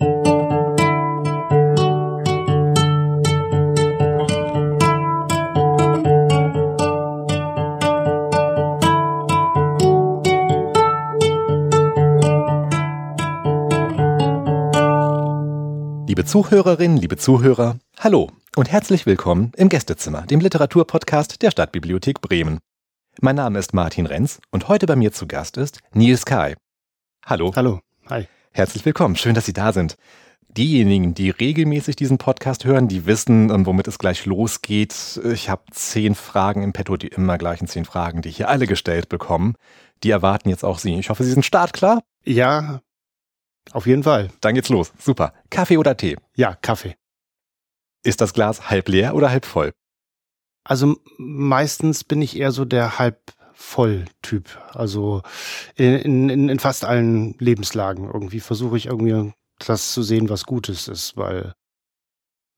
Liebe Zuhörerinnen, liebe Zuhörer, hallo und herzlich willkommen im Gästezimmer, dem Literaturpodcast der Stadtbibliothek Bremen. Mein Name ist Martin Renz und heute bei mir zu Gast ist Nils Kai. Hallo. Hallo. Hi. Herzlich willkommen. Schön, dass Sie da sind. Diejenigen, die regelmäßig diesen Podcast hören, die wissen, ähm, womit es gleich losgeht. Ich habe zehn Fragen im Petto, die immer gleichen zehn Fragen, die hier alle gestellt bekommen. Die erwarten jetzt auch Sie. Ich hoffe, Sie sind startklar. Ja, auf jeden Fall. Dann geht's los. Super. Kaffee oder Tee? Ja, Kaffee. Ist das Glas halb leer oder halb voll? Also meistens bin ich eher so der halb voll Typ. Also in, in, in fast allen Lebenslagen irgendwie versuche ich irgendwie das zu sehen, was Gutes ist, weil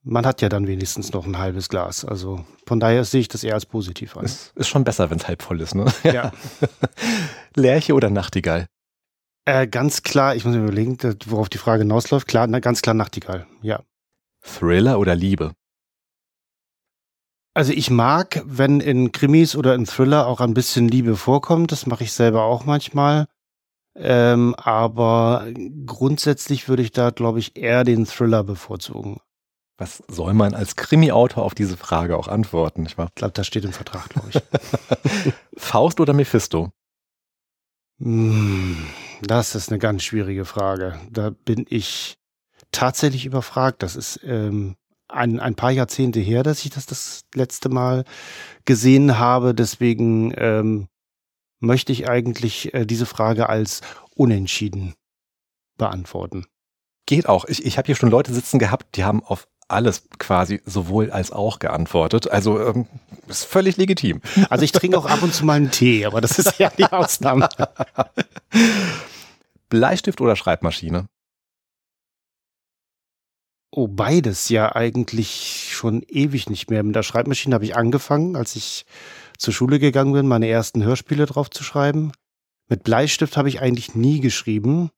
man hat ja dann wenigstens noch ein halbes Glas. Also von daher sehe ich das eher als positiv an. Es ist schon besser, wenn es halb voll ist, ne? Ja. Lerche oder Nachtigall? Äh, ganz klar, ich muss mir überlegen, worauf die Frage hinausläuft. Klar, na, ganz klar Nachtigall, ja. Thriller oder Liebe? Also ich mag, wenn in Krimis oder in Thriller auch ein bisschen Liebe vorkommt. Das mache ich selber auch manchmal. Ähm, aber grundsätzlich würde ich da, glaube ich, eher den Thriller bevorzugen. Was soll man als Krimi-Autor auf diese Frage auch antworten? Ich glaube, das steht im Vertrag, glaube ich. Faust oder Mephisto? Hm, das ist eine ganz schwierige Frage. Da bin ich tatsächlich überfragt. Das ist ähm, ein, ein paar Jahrzehnte her, dass ich das das letzte Mal gesehen habe. Deswegen ähm, möchte ich eigentlich äh, diese Frage als unentschieden beantworten. Geht auch. Ich, ich habe hier schon Leute sitzen gehabt, die haben auf alles quasi sowohl als auch geantwortet. Also ähm, ist völlig legitim. Also ich trinke auch ab und zu mal einen Tee, aber das ist ja die Ausnahme. Bleistift oder Schreibmaschine? Oh, beides ja eigentlich schon ewig nicht mehr. Mit der Schreibmaschine habe ich angefangen, als ich zur Schule gegangen bin, meine ersten Hörspiele drauf zu schreiben. Mit Bleistift habe ich eigentlich nie geschrieben.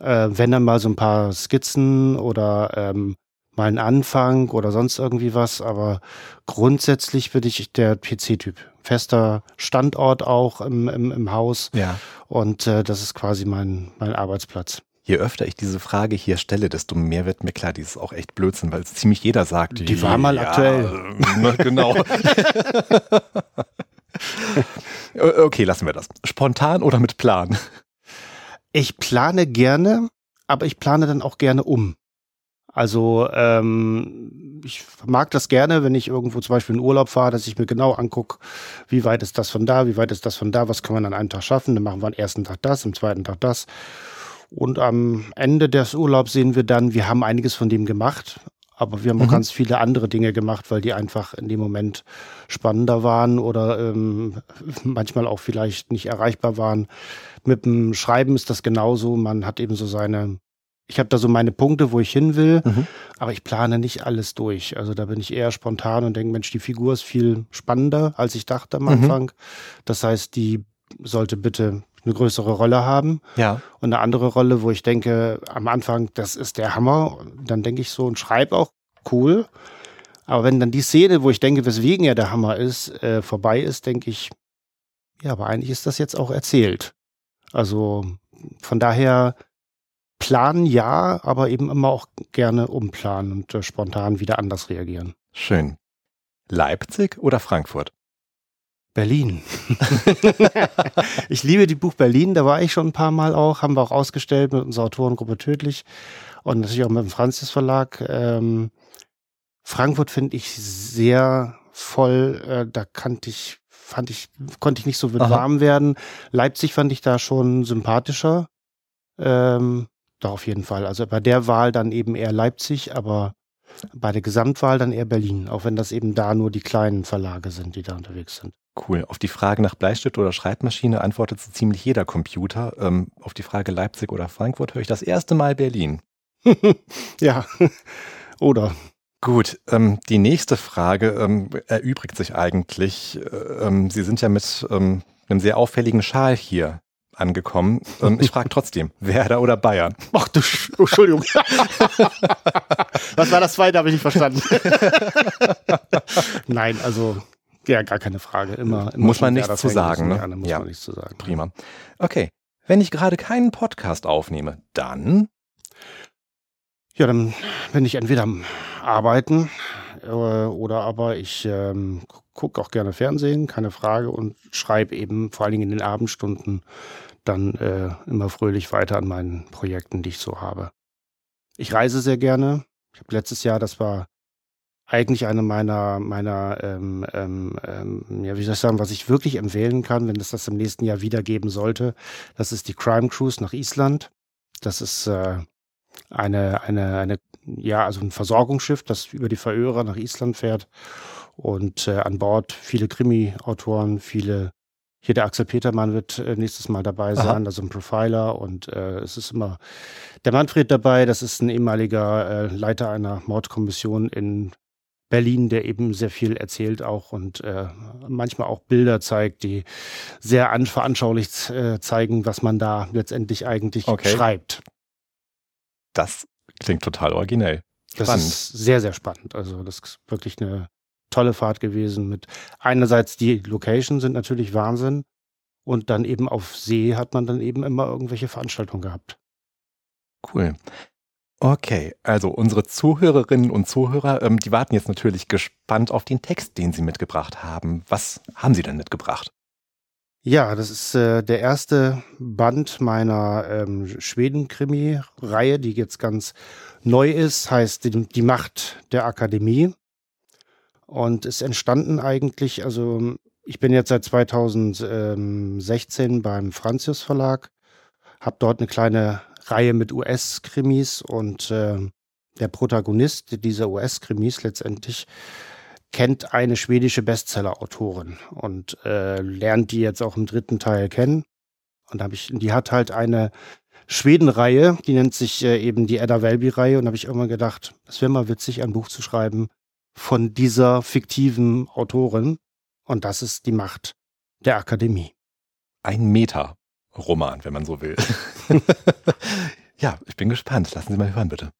Äh, wenn dann mal so ein paar Skizzen oder ähm, mal einen Anfang oder sonst irgendwie was, aber grundsätzlich bin ich der PC-Typ. Fester Standort auch im, im, im Haus. Ja. Und äh, das ist quasi mein, mein Arbeitsplatz. Je öfter ich diese Frage hier stelle, desto mehr wird mir klar, die ist auch echt Blödsinn, weil es ziemlich jeder sagt. Die war mal ja, aktuell. Ne, genau. okay, lassen wir das. Spontan oder mit Plan? Ich plane gerne, aber ich plane dann auch gerne um. Also ähm, ich mag das gerne, wenn ich irgendwo zum Beispiel in Urlaub fahre, dass ich mir genau angucke, wie weit ist das von da, wie weit ist das von da, was kann man an einem Tag schaffen. Dann machen wir am ersten Tag das, am zweiten Tag das. Und am Ende des Urlaubs sehen wir dann, wir haben einiges von dem gemacht, aber wir haben mhm. auch ganz viele andere Dinge gemacht, weil die einfach in dem Moment spannender waren oder ähm, manchmal auch vielleicht nicht erreichbar waren. Mit dem Schreiben ist das genauso. Man hat eben so seine, ich habe da so meine Punkte, wo ich hin will, mhm. aber ich plane nicht alles durch. Also da bin ich eher spontan und denke, Mensch, die Figur ist viel spannender, als ich dachte am mhm. Anfang. Das heißt, die sollte bitte eine größere Rolle haben. Ja. Und eine andere Rolle, wo ich denke, am Anfang, das ist der Hammer. Dann denke ich so und schreibe auch, cool. Aber wenn dann die Szene, wo ich denke, weswegen er der Hammer ist, äh, vorbei ist, denke ich, ja, aber eigentlich ist das jetzt auch erzählt. Also von daher planen ja, aber eben immer auch gerne umplanen und äh, spontan wieder anders reagieren. Schön. Leipzig oder Frankfurt? Berlin. ich liebe die Buch Berlin, da war ich schon ein paar Mal auch, haben wir auch ausgestellt mit unserer Autorengruppe Tödlich und natürlich auch mit dem Franzis Verlag. Ähm, Frankfurt finde ich sehr voll, äh, da kannte ich, fand ich, konnte ich nicht so warm werden. Leipzig fand ich da schon sympathischer. Ähm, doch, auf jeden Fall. Also bei der Wahl dann eben eher Leipzig, aber bei der Gesamtwahl dann eher Berlin, auch wenn das eben da nur die kleinen Verlage sind, die da unterwegs sind. Cool. Auf die Frage nach Bleistift oder Schreibmaschine antwortet so ziemlich jeder Computer. Ähm, auf die Frage Leipzig oder Frankfurt höre ich das erste Mal Berlin. ja, oder. Gut, ähm, die nächste Frage ähm, erübrigt sich eigentlich. Äh, ähm, Sie sind ja mit ähm, einem sehr auffälligen Schal hier angekommen. Ähm, ich frage trotzdem, Werder oder Bayern? Ach du, Sch oh, Entschuldigung. Was war das zweite? Habe ich nicht verstanden. Nein, also ja, gar keine Frage. Immer, immer muss man nichts zu sagen. Ne? muss ja. man nichts zu sagen. Prima. Okay. Wenn ich gerade keinen Podcast aufnehme, dann? Ja, dann bin ich entweder am Arbeiten äh, oder aber ich ähm, gucke auch gerne Fernsehen, keine Frage, und schreibe eben vor allen Dingen in den Abendstunden dann äh, immer fröhlich weiter an meinen Projekten, die ich so habe. Ich reise sehr gerne. Ich habe letztes Jahr, das war eigentlich eine meiner, meiner, ähm, ähm, ähm, ja, wie soll ich sagen, was ich wirklich empfehlen kann, wenn es das im nächsten Jahr wieder geben sollte. Das ist die Crime Cruise nach Island. Das ist äh, eine, eine, eine, ja, also ein Versorgungsschiff, das über die Färöer nach Island fährt und äh, an Bord viele Krimi-Autoren, viele hier der Axel Petermann wird äh, nächstes Mal dabei sein, Aha. also ein Profiler und äh, es ist immer der Manfred dabei, das ist ein ehemaliger äh, Leiter einer Mordkommission in Berlin, der eben sehr viel erzählt auch und äh, manchmal auch Bilder zeigt, die sehr veranschaulich äh, zeigen, was man da letztendlich eigentlich okay. schreibt. Das klingt total originell. Spannend. Das ist sehr, sehr spannend. Also das ist wirklich eine tolle Fahrt gewesen mit einerseits die Location sind natürlich Wahnsinn und dann eben auf See hat man dann eben immer irgendwelche Veranstaltungen gehabt. Cool. Okay, also unsere Zuhörerinnen und Zuhörer, ähm, die warten jetzt natürlich gespannt auf den Text, den Sie mitgebracht haben. Was haben Sie denn mitgebracht? Ja, das ist äh, der erste Band meiner ähm, Schweden-Krimi-Reihe, die jetzt ganz neu ist, heißt die, die Macht der Akademie. Und ist entstanden eigentlich, also ich bin jetzt seit 2016 beim Franzius Verlag, habe dort eine kleine Reihe mit US-Krimis und äh, der Protagonist dieser US-Krimis letztendlich kennt eine schwedische Bestseller-Autorin und äh, lernt die jetzt auch im dritten Teil kennen. Und hab ich, die hat halt eine Schweden-Reihe, die nennt sich äh, eben die Edda Welby-Reihe. Und habe ich irgendwann gedacht, es wäre mal witzig, ein Buch zu schreiben von dieser fiktiven Autorin. Und das ist die Macht der Akademie. Ein Meta-Roman, wenn man so will. ja, ich bin gespannt. Lassen Sie mal hören, bitte.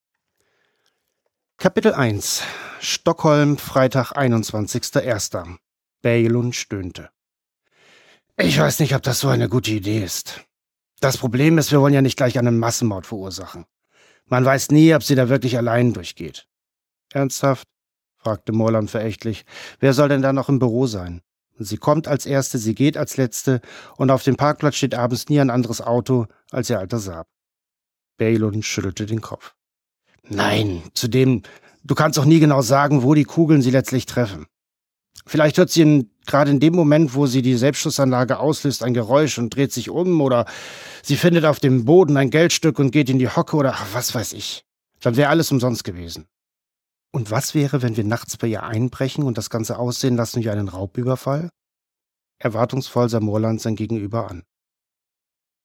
Kapitel 1 Stockholm, Freitag, 21.01. Baylund stöhnte. Ich weiß nicht, ob das so eine gute Idee ist. Das Problem ist, wir wollen ja nicht gleich einen Massenmord verursachen. Man weiß nie, ob sie da wirklich allein durchgeht. Ernsthaft? fragte Morland verächtlich. Wer soll denn da noch im Büro sein? Sie kommt als Erste, sie geht als Letzte, und auf dem Parkplatz steht abends nie ein anderes Auto als ihr alter Saab. Baylund schüttelte den Kopf. Nein, zudem, du kannst auch nie genau sagen, wo die Kugeln sie letztlich treffen. Vielleicht hört sie in, gerade in dem Moment, wo sie die Selbstschussanlage auslöst, ein Geräusch und dreht sich um, oder sie findet auf dem Boden ein Geldstück und geht in die Hocke, oder was weiß ich. Dann wäre alles umsonst gewesen. Und was wäre, wenn wir nachts bei ihr einbrechen und das Ganze aussehen lassen wie einen Raubüberfall? Erwartungsvoll sah Morland sein Gegenüber an.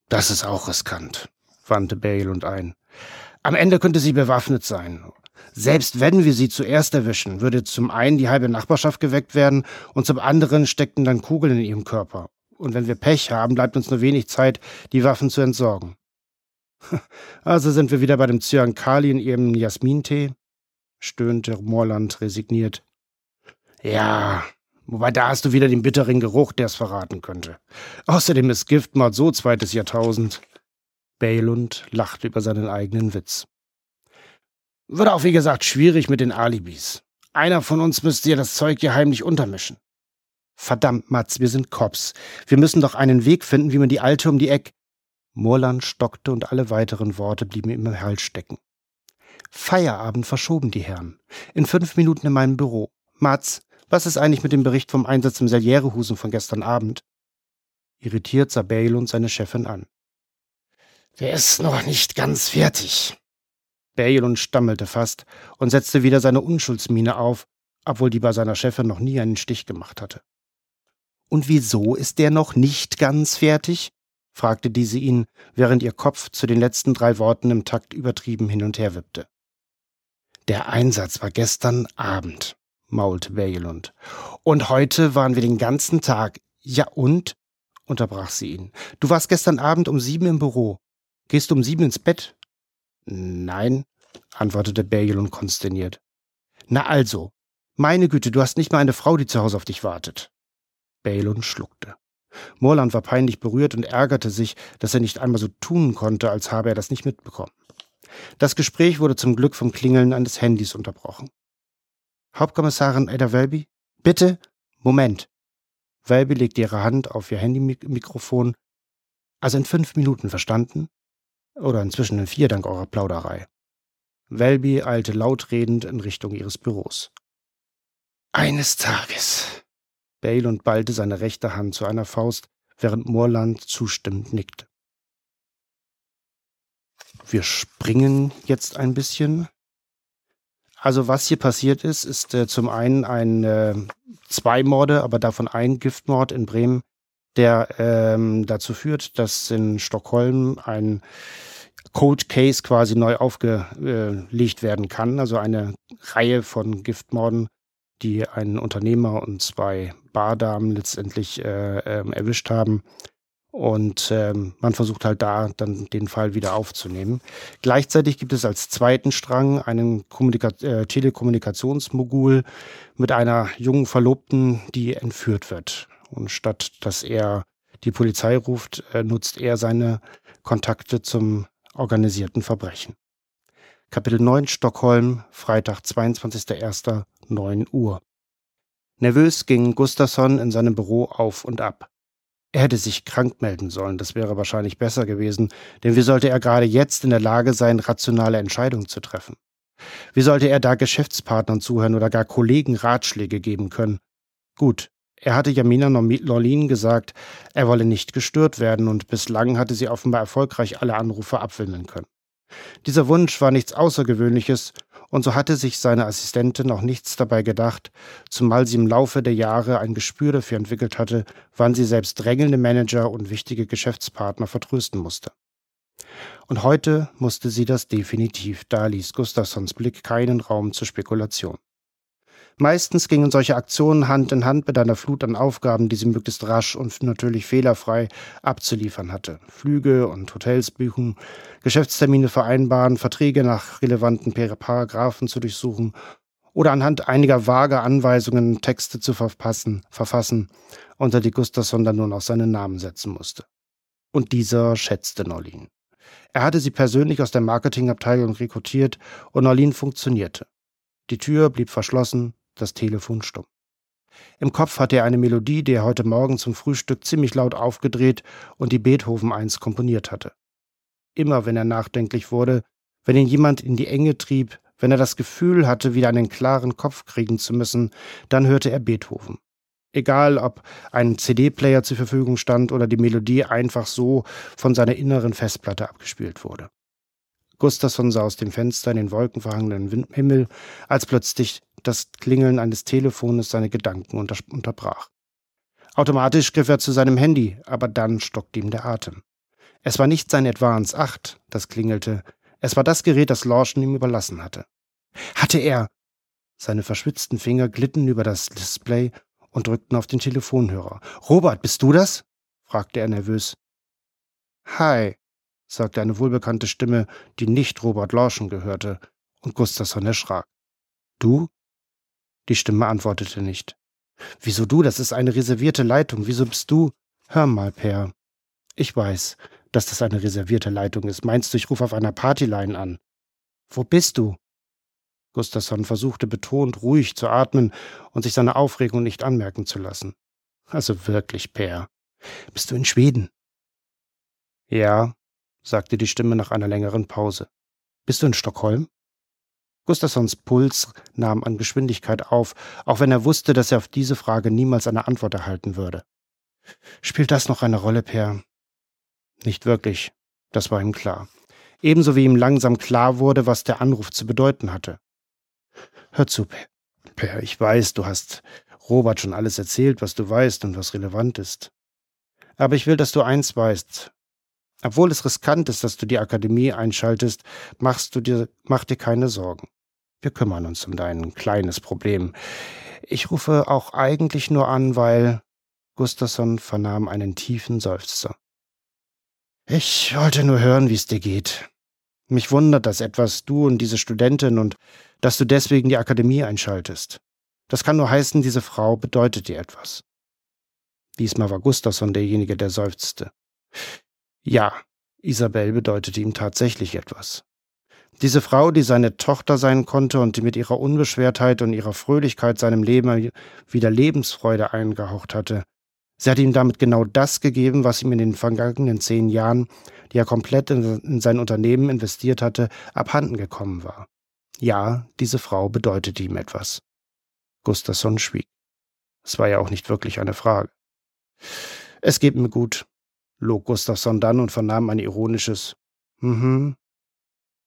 Das ist auch riskant, wandte Bale und ein. Am Ende könnte sie bewaffnet sein. Selbst wenn wir sie zuerst erwischen, würde zum einen die halbe Nachbarschaft geweckt werden und zum anderen steckten dann Kugeln in ihrem Körper. Und wenn wir Pech haben, bleibt uns nur wenig Zeit, die Waffen zu entsorgen. Also sind wir wieder bei dem Cyankali in ihrem Jasmintee? Stöhnte Morland resigniert. Ja, wobei da hast du wieder den bitteren Geruch, der es verraten könnte. Außerdem ist Giftmord so zweites Jahrtausend. Baylund lachte über seinen eigenen Witz. Wird auch wie gesagt schwierig mit den Alibis. Einer von uns müsste ja das Zeug hier heimlich untermischen. Verdammt, Mats, wir sind Cops. Wir müssen doch einen Weg finden, wie man die Alte um die Eck. Morland stockte und alle weiteren Worte blieben ihm im Hals stecken. Feierabend verschoben die Herren. In fünf Minuten in meinem Büro. Mats, was ist eigentlich mit dem Bericht vom Einsatz im Selierehusen von gestern Abend? Irritiert sah Bale und seine Chefin an. Der ist noch nicht ganz fertig. Bale stammelte fast und setzte wieder seine Unschuldsmiene auf, obwohl die bei seiner Chefin noch nie einen Stich gemacht hatte. Und wieso ist der noch nicht ganz fertig? fragte diese ihn, während ihr Kopf zu den letzten drei Worten im Takt übertrieben hin und her wippte. Der Einsatz war gestern Abend, maulte Bergelund. Und heute waren wir den ganzen Tag. Ja und? unterbrach sie ihn. Du warst gestern Abend um sieben im Büro. Gehst du um sieben ins Bett? Nein, antwortete Bergelund konsterniert. Na also. Meine Güte, du hast nicht mal eine Frau, die zu Hause auf dich wartet. Balon schluckte. Morland war peinlich berührt und ärgerte sich, dass er nicht einmal so tun konnte, als habe er das nicht mitbekommen. Das Gespräch wurde zum Glück vom Klingeln eines Handys unterbrochen. Hauptkommissarin Ada Welby? Bitte? Moment. Welby legte ihre Hand auf ihr Handymikrofon. Also in fünf Minuten, verstanden? Oder inzwischen in vier, dank eurer Plauderei. Welby eilte lautredend in Richtung ihres Büros. Eines Tages. Balon ballte seine rechte Hand zu einer Faust, während Moorland zustimmend nickte. Wir springen jetzt ein bisschen. Also was hier passiert ist, ist äh, zum einen ein äh, zwei Morde, aber davon ein Giftmord in Bremen, der ähm, dazu führt, dass in Stockholm ein Cold Case quasi neu aufgelegt werden kann. Also eine Reihe von Giftmorden, die einen Unternehmer und zwei Bardamen letztendlich äh, äh, erwischt haben. Und ähm, man versucht halt da dann den Fall wieder aufzunehmen. Gleichzeitig gibt es als zweiten Strang einen Kommunika äh, Telekommunikationsmogul mit einer jungen Verlobten, die entführt wird. Und statt dass er die Polizei ruft, äh, nutzt er seine Kontakte zum organisierten Verbrechen. Kapitel 9 Stockholm, Freitag, 22.01., 9 Uhr. Nervös ging Gustafsson in seinem Büro auf und ab. Er hätte sich krank melden sollen, das wäre wahrscheinlich besser gewesen, denn wie sollte er gerade jetzt in der Lage sein, rationale Entscheidungen zu treffen? Wie sollte er da Geschäftspartnern zuhören oder gar Kollegen Ratschläge geben können? Gut, er hatte Jamina Lorlin gesagt, er wolle nicht gestört werden, und bislang hatte sie offenbar erfolgreich alle Anrufe abwimmeln können. Dieser Wunsch war nichts Außergewöhnliches, und so hatte sich seine Assistentin auch nichts dabei gedacht, zumal sie im Laufe der Jahre ein Gespür dafür entwickelt hatte, wann sie selbst drängelnde Manager und wichtige Geschäftspartner vertrösten musste. Und heute musste sie das definitiv, da ließ Gustafssons Blick keinen Raum zur Spekulation. Meistens gingen solche Aktionen Hand in Hand mit einer Flut an Aufgaben, die sie möglichst rasch und natürlich fehlerfrei abzuliefern hatte. Flüge und Hotels buchen, Geschäftstermine vereinbaren, Verträge nach relevanten Paragraphen zu durchsuchen oder anhand einiger vager Anweisungen Texte zu verpassen, verfassen, unter die Gustafsson dann nur noch seinen Namen setzen musste. Und dieser schätzte Norlin. Er hatte sie persönlich aus der Marketingabteilung rekrutiert und Norlin funktionierte. Die Tür blieb verschlossen, das Telefon stumm. Im Kopf hatte er eine Melodie, die er heute Morgen zum Frühstück ziemlich laut aufgedreht und die Beethoven eins komponiert hatte. Immer wenn er nachdenklich wurde, wenn ihn jemand in die Enge trieb, wenn er das Gefühl hatte, wieder einen klaren Kopf kriegen zu müssen, dann hörte er Beethoven. Egal, ob ein CD-Player zur Verfügung stand oder die Melodie einfach so von seiner inneren Festplatte abgespielt wurde. Gustafsson sah aus dem Fenster in den wolkenverhangenen Himmel, als plötzlich das Klingeln eines Telefones seine Gedanken unter unterbrach. Automatisch griff er zu seinem Handy, aber dann stockte ihm der Atem. Es war nicht sein Advance 8, das klingelte, es war das Gerät, das Lawson ihm überlassen hatte. Hatte er! Seine verschwitzten Finger glitten über das Display und drückten auf den Telefonhörer. Robert, bist du das? fragte er nervös. Hi, sagte eine wohlbekannte Stimme, die nicht Robert Lawson gehörte, und Gustafsson erschrak. Du? Die Stimme antwortete nicht. Wieso du? Das ist eine reservierte Leitung. Wieso bist du? Hör mal, Per. Ich weiß, dass das eine reservierte Leitung ist. Meinst du, ich rufe auf einer Partyline an? Wo bist du? Gustafsson versuchte betont ruhig zu atmen und sich seine Aufregung nicht anmerken zu lassen. Also wirklich, Per. Bist du in Schweden? Ja, sagte die Stimme nach einer längeren Pause. Bist du in Stockholm? Gustafssons Puls nahm an Geschwindigkeit auf, auch wenn er wusste, dass er auf diese Frage niemals eine Antwort erhalten würde. Spielt das noch eine Rolle, Per? Nicht wirklich, das war ihm klar. Ebenso wie ihm langsam klar wurde, was der Anruf zu bedeuten hatte. Hör zu, Per, ich weiß, du hast Robert schon alles erzählt, was du weißt und was relevant ist. Aber ich will, dass du eins weißt, obwohl es riskant ist, dass du die Akademie einschaltest, machst du dir, mach dir keine Sorgen. Wir kümmern uns um dein kleines Problem. Ich rufe auch eigentlich nur an, weil Gustafsson vernahm einen tiefen Seufzer. Ich wollte nur hören, wie es dir geht. Mich wundert das etwas, du und diese Studentin, und dass du deswegen die Akademie einschaltest. Das kann nur heißen, diese Frau bedeutet dir etwas. Diesmal war Gustafsson derjenige, der seufzte. Ja, Isabel bedeutete ihm tatsächlich etwas. Diese Frau, die seine Tochter sein konnte und die mit ihrer Unbeschwertheit und ihrer Fröhlichkeit seinem Leben wieder Lebensfreude eingehaucht hatte. Sie hat ihm damit genau das gegeben, was ihm in den vergangenen zehn Jahren, die er komplett in sein Unternehmen investiert hatte, abhanden gekommen war. Ja, diese Frau bedeutete ihm etwas. Gustafsson schwieg. Es war ja auch nicht wirklich eine Frage. Es geht mir gut, log Gustafsson dann und vernahm ein ironisches Mhm.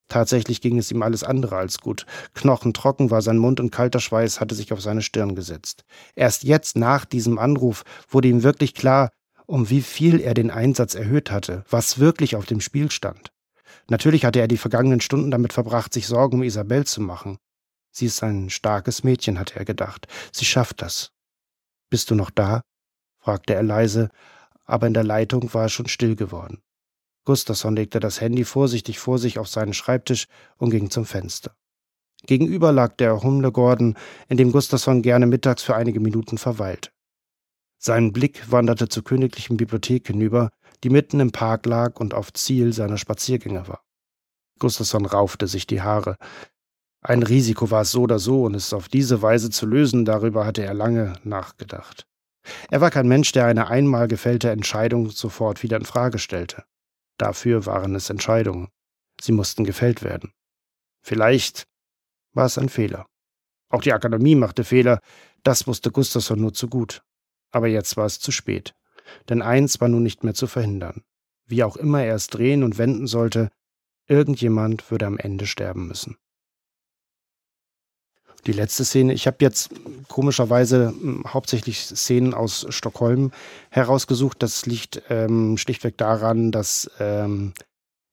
Tatsächlich ging es ihm alles andere als gut. Knochentrocken war sein Mund und kalter Schweiß hatte sich auf seine Stirn gesetzt. Erst jetzt, nach diesem Anruf, wurde ihm wirklich klar, um wie viel er den Einsatz erhöht hatte, was wirklich auf dem Spiel stand. Natürlich hatte er die vergangenen Stunden damit verbracht, sich Sorgen um Isabel zu machen. Sie ist ein starkes Mädchen, hatte er gedacht. Sie schafft das. Bist du noch da? fragte er leise, aber in der Leitung war es schon still geworden. Gustafsson legte das Handy vorsichtig vor sich auf seinen Schreibtisch und ging zum Fenster. Gegenüber lag der Humlegorden, in dem Gustafsson gerne mittags für einige Minuten verweilte. Sein Blick wanderte zur königlichen Bibliothek hinüber, die mitten im Park lag und auf Ziel seiner Spaziergänge war. Gustafsson raufte sich die Haare. Ein Risiko war es so oder so, und es auf diese Weise zu lösen, darüber hatte er lange nachgedacht. Er war kein Mensch, der eine einmal gefällte Entscheidung sofort wieder in Frage stellte. Dafür waren es Entscheidungen. Sie mussten gefällt werden. Vielleicht war es ein Fehler. Auch die Akademie machte Fehler, das wusste Gustafsson nur zu gut. Aber jetzt war es zu spät. Denn eins war nun nicht mehr zu verhindern. Wie auch immer er es drehen und wenden sollte, irgendjemand würde am Ende sterben müssen. Die letzte Szene, ich habe jetzt komischerweise hm, hauptsächlich Szenen aus Stockholm herausgesucht. Das liegt ähm, schlichtweg daran, dass ähm,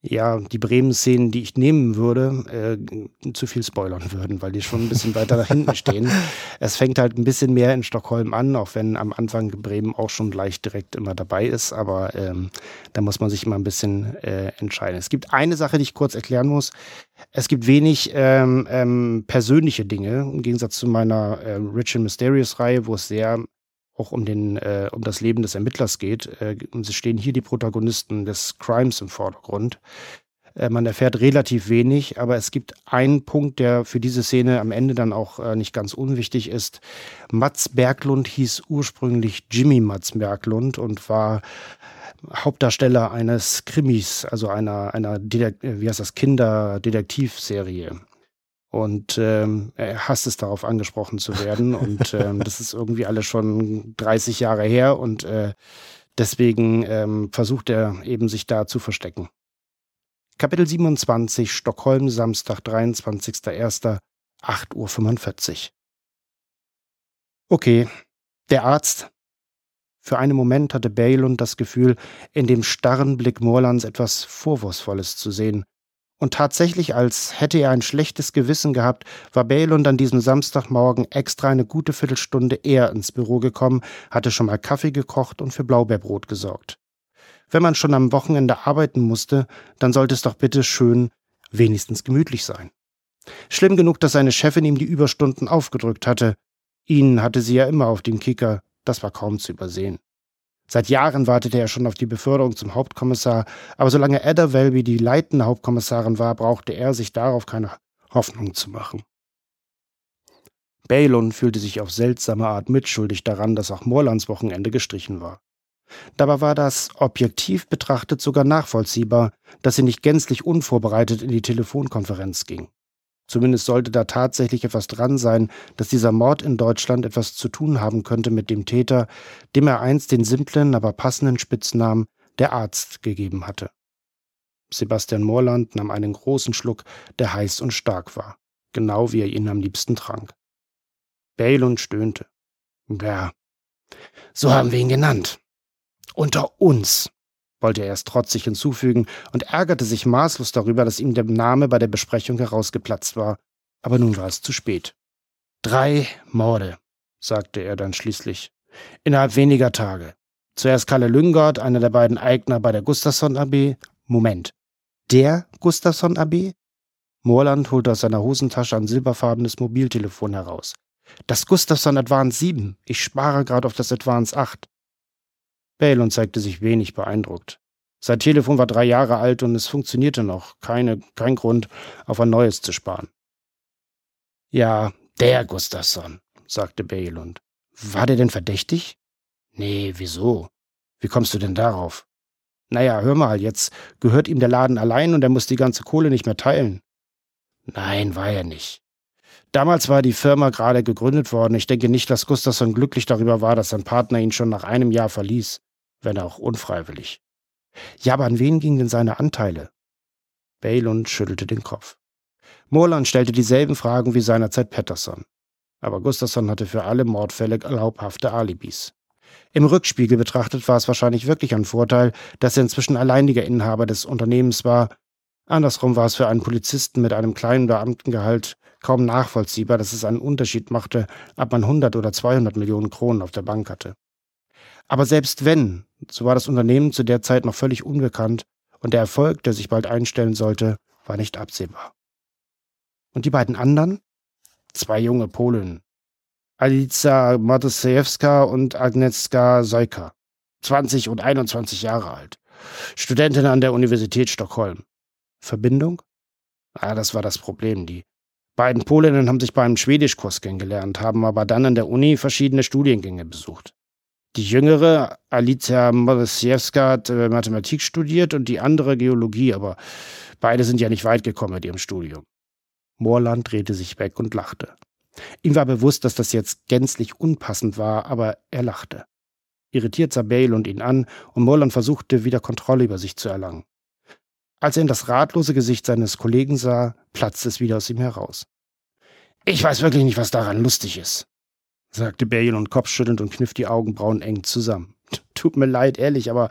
ja, die Bremen-Szenen, die ich nehmen würde, äh, zu viel spoilern würden, weil die schon ein bisschen weiter da hinten stehen. Es fängt halt ein bisschen mehr in Stockholm an, auch wenn am Anfang Bremen auch schon gleich direkt immer dabei ist, aber ähm, da muss man sich immer ein bisschen äh, entscheiden. Es gibt eine Sache, die ich kurz erklären muss. Es gibt wenig ähm, ähm, persönliche Dinge, im Gegensatz zu meiner äh, Rich and Mysterious Reihe, wo es sehr auch um, den, äh, um das Leben des Ermittlers geht. Äh, es stehen hier die Protagonisten des Crimes im Vordergrund. Äh, man erfährt relativ wenig, aber es gibt einen Punkt, der für diese Szene am Ende dann auch äh, nicht ganz unwichtig ist. Mats Berglund hieß ursprünglich Jimmy Mats Berglund und war Hauptdarsteller eines Krimis, also einer, einer Detek wie heißt das, Kinderdetektivserie. Und ähm, er hasst es darauf angesprochen zu werden. Und ähm, das ist irgendwie alles schon 30 Jahre her. Und äh, deswegen ähm, versucht er eben sich da zu verstecken. Kapitel 27, Stockholm, Samstag, 23.01., 8.45 Uhr. Okay, der Arzt. Für einen Moment hatte Baylund das Gefühl, in dem starren Blick Morlands etwas Vorwurfsvolles zu sehen. Und tatsächlich, als hätte er ein schlechtes Gewissen gehabt, war Baylund an diesem Samstagmorgen extra eine gute Viertelstunde eher ins Büro gekommen, hatte schon mal Kaffee gekocht und für Blaubeerbrot gesorgt. Wenn man schon am Wochenende arbeiten musste, dann sollte es doch bitte schön wenigstens gemütlich sein. Schlimm genug, dass seine Chefin ihm die Überstunden aufgedrückt hatte. Ihn hatte sie ja immer auf dem Kicker, das war kaum zu übersehen. Seit Jahren wartete er schon auf die Beförderung zum Hauptkommissar, aber solange Ada Welby die leitende Hauptkommissarin war, brauchte er sich darauf keine Hoffnung zu machen. Balon fühlte sich auf seltsame Art mitschuldig daran, dass auch Morlands Wochenende gestrichen war. Dabei war das objektiv betrachtet sogar nachvollziehbar, dass sie nicht gänzlich unvorbereitet in die Telefonkonferenz ging. Zumindest sollte da tatsächlich etwas dran sein, dass dieser Mord in Deutschland etwas zu tun haben könnte mit dem Täter, dem er einst den simplen, aber passenden Spitznamen der Arzt gegeben hatte. Sebastian Morland nahm einen großen Schluck, der heiß und stark war, genau wie er ihn am liebsten trank. Balon stöhnte. Ja, so haben wir ihn genannt. Unter uns wollte er es trotzig hinzufügen und ärgerte sich maßlos darüber, dass ihm der Name bei der Besprechung herausgeplatzt war. Aber nun war es zu spät. Drei Morde, sagte er dann schließlich. Innerhalb weniger Tage. Zuerst Kalle Lüngert, einer der beiden Eigner bei der Gustafsson AB. Moment. Der Gustafsson AB? Moorland holte aus seiner Hosentasche ein silberfarbenes Mobiltelefon heraus. Das Gustafsson Advance 7. Ich spare gerade auf das Advance 8. Balon zeigte sich wenig beeindruckt. Sein Telefon war drei Jahre alt und es funktionierte noch. Keine, kein Grund, auf ein neues zu sparen. Ja, der Gustafsson, sagte Baylund. War der denn verdächtig? Nee, wieso? Wie kommst du denn darauf? Naja, hör mal, jetzt gehört ihm der Laden allein und er muss die ganze Kohle nicht mehr teilen. Nein, war er nicht. Damals war die Firma gerade gegründet worden. Ich denke nicht, dass Gustafsson glücklich darüber war, dass sein Partner ihn schon nach einem Jahr verließ, wenn auch unfreiwillig. Ja, aber an wen gingen denn seine Anteile? Baylund schüttelte den Kopf. Morland stellte dieselben Fragen wie seinerzeit Patterson. Aber Gustafsson hatte für alle Mordfälle glaubhafte Alibis. Im Rückspiegel betrachtet war es wahrscheinlich wirklich ein Vorteil, dass er inzwischen alleiniger Inhaber des Unternehmens war. Andersrum war es für einen Polizisten mit einem kleinen Beamtengehalt kaum nachvollziehbar, dass es einen Unterschied machte, ob man 100 oder 200 Millionen Kronen auf der Bank hatte. Aber selbst wenn, so war das Unternehmen zu der Zeit noch völlig unbekannt und der Erfolg, der sich bald einstellen sollte, war nicht absehbar. Und die beiden anderen? Zwei junge Polen. Alica Matysejewska und Agnieszka Sojka. 20 und 21 Jahre alt. Studentin an der Universität Stockholm. Verbindung? Ah, das war das Problem. Die beiden Polinnen haben sich beim Schwedischkurs kennengelernt, haben aber dann an der Uni verschiedene Studiengänge besucht. Die jüngere, Alicia Modesiewska, hat äh, Mathematik studiert und die andere Geologie, aber beide sind ja nicht weit gekommen mit ihrem Studium. Moorland drehte sich weg und lachte. Ihm war bewusst, dass das jetzt gänzlich unpassend war, aber er lachte. Irritiert sah Bale und ihn an, und Moorland versuchte, wieder Kontrolle über sich zu erlangen. Als er in das ratlose Gesicht seines Kollegen sah, platzte es wieder aus ihm heraus. Ich weiß wirklich nicht, was daran lustig ist, sagte Bale und kopfschüttelnd und kniff die Augenbrauen eng zusammen. Tut mir leid, ehrlich, aber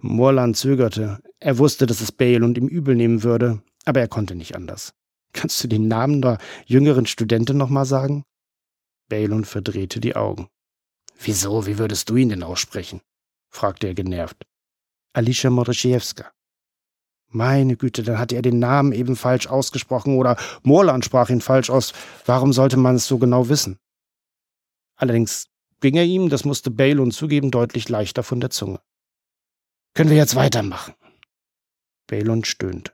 Morland zögerte. Er wusste, dass es Bale ihm übel nehmen würde, aber er konnte nicht anders. Kannst du den Namen der jüngeren Studentin nochmal sagen? Balon verdrehte die Augen. Wieso, wie würdest du ihn denn aussprechen? fragte er genervt. Alicia Moroszewska. Meine Güte, dann hatte er den Namen eben falsch ausgesprochen oder Morland sprach ihn falsch aus. Warum sollte man es so genau wissen? Allerdings ging er ihm, das musste Balon zugeben, deutlich leichter von der Zunge. Können wir jetzt weitermachen? Balon stöhnte.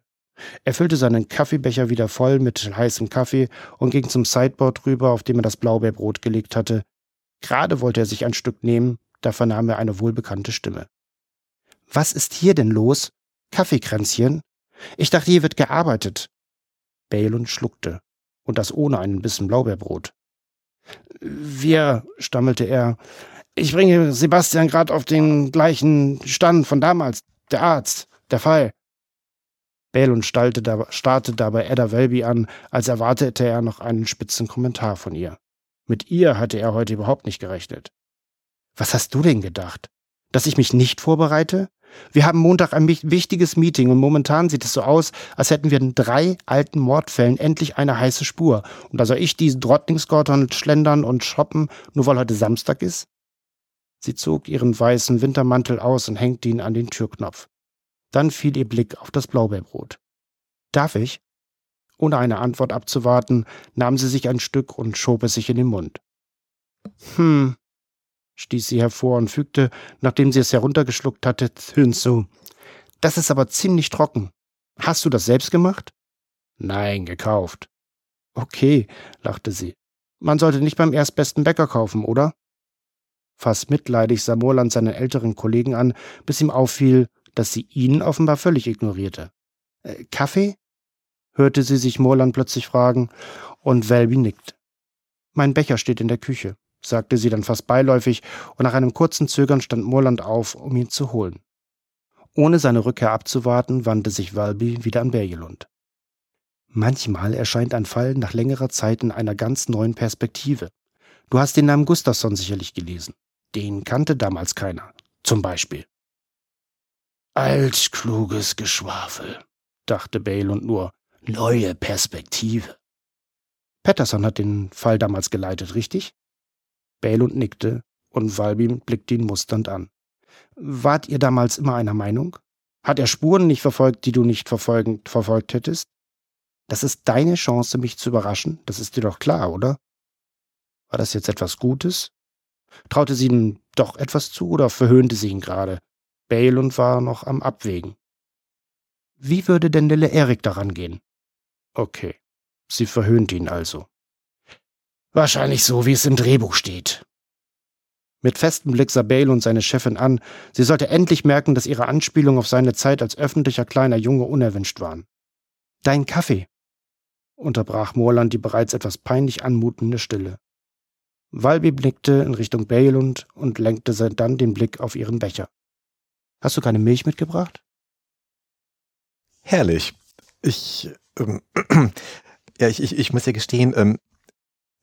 Er füllte seinen Kaffeebecher wieder voll mit heißem Kaffee und ging zum Sideboard rüber, auf dem er das Blaubeerbrot gelegt hatte. Gerade wollte er sich ein Stück nehmen, da vernahm er eine wohlbekannte Stimme. Was ist hier denn los? Kaffeekränzchen? Ich dachte, hier wird gearbeitet. Balon schluckte, und das ohne einen Bissen Blaubeerbrot. Wir, stammelte er, ich bringe Sebastian gerade auf den gleichen Stand von damals. Der Arzt, der Fall. Balon starrte dabei Ada Welby an, als erwartete er noch einen spitzen Kommentar von ihr. Mit ihr hatte er heute überhaupt nicht gerechnet. Was hast du denn gedacht? Dass ich mich nicht vorbereite? Wir haben Montag ein wichtiges Meeting und momentan sieht es so aus, als hätten wir in drei alten Mordfällen endlich eine heiße Spur. Und da soll ich diesen Drottningsgotton schlendern und shoppen, nur weil heute Samstag ist? Sie zog ihren weißen Wintermantel aus und hängte ihn an den Türknopf. Dann fiel ihr Blick auf das Blaubeerbrot. Darf ich? Ohne eine Antwort abzuwarten, nahm sie sich ein Stück und schob es sich in den Mund. Hm, stieß sie hervor und fügte, nachdem sie es heruntergeschluckt hatte, hinzu. Das ist aber ziemlich trocken. Hast du das selbst gemacht? Nein, gekauft. Okay, lachte sie. Man sollte nicht beim erstbesten Bäcker kaufen, oder? Fast mitleidig sah Morland seinen älteren Kollegen an, bis ihm auffiel, dass sie ihn offenbar völlig ignorierte. Äh, Kaffee? hörte sie sich Morland plötzlich fragen, und Welby nickte. Mein Becher steht in der Küche, sagte sie dann fast beiläufig, und nach einem kurzen Zögern stand Morland auf, um ihn zu holen. Ohne seine Rückkehr abzuwarten, wandte sich Welby wieder an Bergelund. Manchmal erscheint ein Fall nach längerer Zeit in einer ganz neuen Perspektive. Du hast den Namen Gustafsson sicherlich gelesen. Den kannte damals keiner. Zum Beispiel. Altkluges Geschwafel, dachte Bale und nur neue Perspektive. Patterson hat den Fall damals geleitet, richtig? Bale und nickte und Walbin blickte ihn musternd an. Wart ihr damals immer einer Meinung? Hat er Spuren nicht verfolgt, die du nicht verfolgen, verfolgt hättest? Das ist deine Chance, mich zu überraschen, das ist dir doch klar, oder? War das jetzt etwas Gutes? Traute sie ihm doch etwas zu oder verhöhnte sie ihn gerade? Balon war noch am Abwägen. Wie würde denn Lille Erik daran gehen? Okay, sie verhöhnt ihn also. Wahrscheinlich so, wie es im Drehbuch steht. Mit festem Blick sah Bale und seine Chefin an, sie sollte endlich merken, dass ihre Anspielungen auf seine Zeit als öffentlicher kleiner Junge unerwünscht waren. Dein Kaffee, unterbrach Morland die bereits etwas peinlich anmutende Stille. Walby blickte in Richtung Balund und lenkte dann den Blick auf ihren Becher. Hast du keine Milch mitgebracht? Herrlich. Ich, ähm, ja, ich, ich, ich muss ja gestehen, ähm,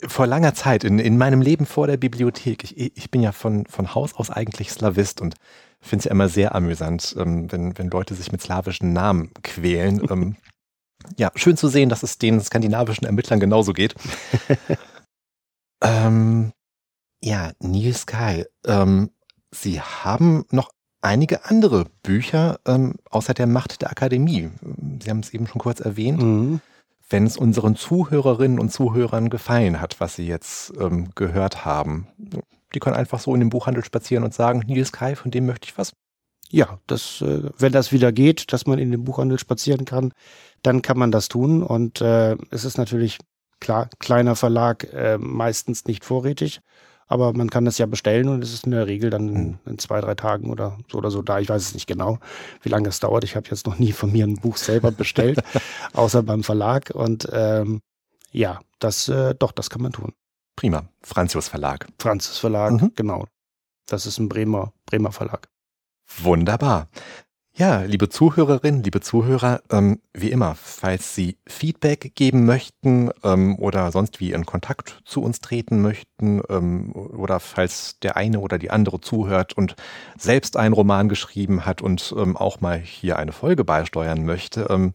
vor langer Zeit, in, in meinem Leben vor der Bibliothek, ich, ich bin ja von, von Haus aus eigentlich Slavist und finde es ja immer sehr amüsant, ähm, wenn, wenn Leute sich mit slawischen Namen quälen. ähm, ja, schön zu sehen, dass es den skandinavischen Ermittlern genauso geht. ähm, ja, Neil Sky, ähm, Sie haben noch einige andere Bücher ähm, außer der Macht der Akademie. Sie haben es eben schon kurz erwähnt. Mhm wenn es unseren Zuhörerinnen und Zuhörern gefallen hat, was sie jetzt ähm, gehört haben. Die können einfach so in den Buchhandel spazieren und sagen, Nils Kai, von dem möchte ich was. Ja, das, äh, wenn das wieder geht, dass man in den Buchhandel spazieren kann, dann kann man das tun. Und äh, es ist natürlich klar, kleiner Verlag äh, meistens nicht vorrätig. Aber man kann das ja bestellen und es ist in der Regel dann in, hm. in, zwei, drei Tagen oder so oder so da. Ich weiß es nicht genau, wie lange es dauert. Ich habe jetzt noch nie von mir ein Buch selber bestellt, außer beim Verlag. Und ähm, ja, das äh, doch, das kann man tun. Prima. Franzius Verlag. Franzius Verlag, mhm. genau. Das ist ein Bremer, Bremer Verlag. Wunderbar. Ja, liebe Zuhörerinnen, liebe Zuhörer, ähm, wie immer, falls Sie Feedback geben möchten ähm, oder sonst wie in Kontakt zu uns treten möchten ähm, oder falls der eine oder die andere zuhört und selbst einen Roman geschrieben hat und ähm, auch mal hier eine Folge beisteuern möchte, ähm,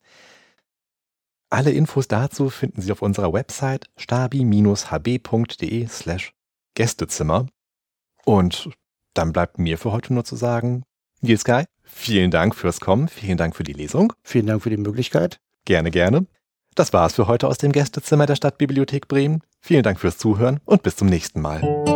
alle Infos dazu finden Sie auf unserer Website stabi-hb.de slash Gästezimmer. Und dann bleibt mir für heute nur zu sagen, Nils Guy, vielen Dank fürs Kommen, vielen Dank für die Lesung. Vielen Dank für die Möglichkeit. Gerne, gerne. Das war's für heute aus dem Gästezimmer der Stadtbibliothek Bremen. Vielen Dank fürs Zuhören und bis zum nächsten Mal.